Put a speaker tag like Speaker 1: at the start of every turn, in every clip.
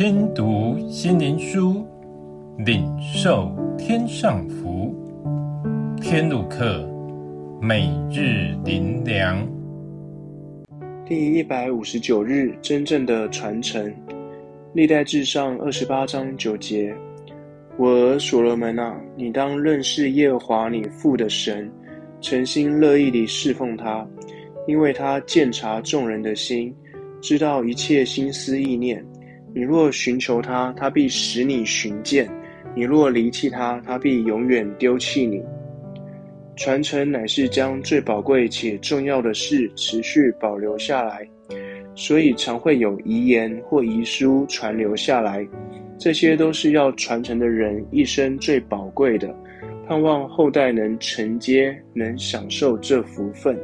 Speaker 1: 听读心灵书，领受天上福。天路客，每日灵粮。
Speaker 2: 第一百五十九日，真正的传承。历代志上二十八章九节：我儿所罗门啊，你当认识耶和华你父的神，诚心乐意地侍奉他，因为他鉴察众人的心，知道一切心思意念。你若寻求他，他必使你寻见；你若离弃他，他必永远丢弃你。传承乃是将最宝贵且重要的事持续保留下来，所以常会有遗言或遗书传留下来。这些都是要传承的人一生最宝贵的，盼望后代能承接，能享受这福分。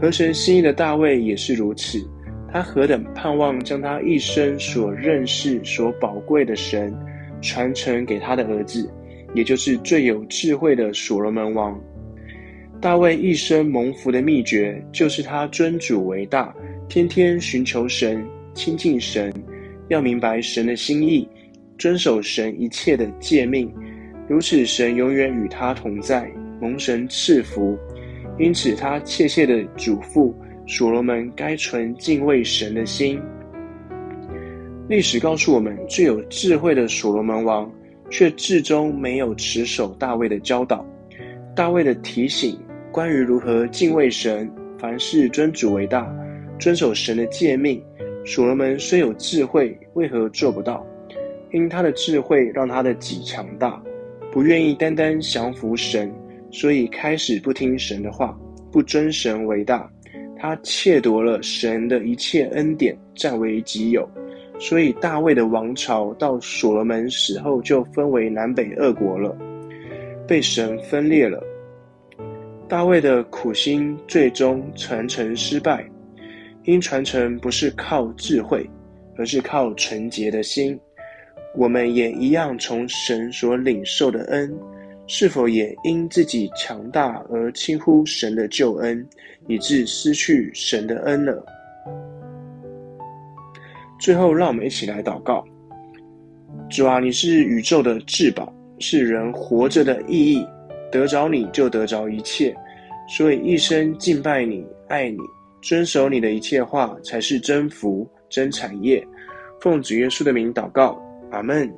Speaker 2: 合神心意的大卫也是如此。他何等盼望将他一生所认识、所宝贵的神传承给他的儿子，也就是最有智慧的所罗门王。大卫一生蒙福的秘诀，就是他尊主为大，天天寻求神、亲近神，要明白神的心意，遵守神一切的诫命。如此，神永远与他同在，蒙神赐福。因此，他切切的嘱咐。所罗门该存敬畏神的心。历史告诉我们，最有智慧的所罗门王，却至终没有持守大卫的教导。大卫的提醒，关于如何敬畏神，凡事尊主为大，遵守神的诫命。所罗门虽有智慧，为何做不到？因他的智慧让他的己强大，不愿意单单降服神，所以开始不听神的话，不尊神为大。他窃夺了神的一切恩典，占为己有，所以大卫的王朝到所罗门死后就分为南北二国了，被神分裂了。大卫的苦心最终传承失败，因传承不是靠智慧，而是靠纯洁的心。我们也一样从神所领受的恩。是否也因自己强大而轻忽神的救恩，以致失去神的恩呢？最后，让我们一起来祷告：主啊，你是宇宙的至宝，是人活着的意义。得着你就得着一切，所以一生敬拜你、爱你、遵守你的一切话，才是真福、真产业。奉主耶稣的名祷告，阿门。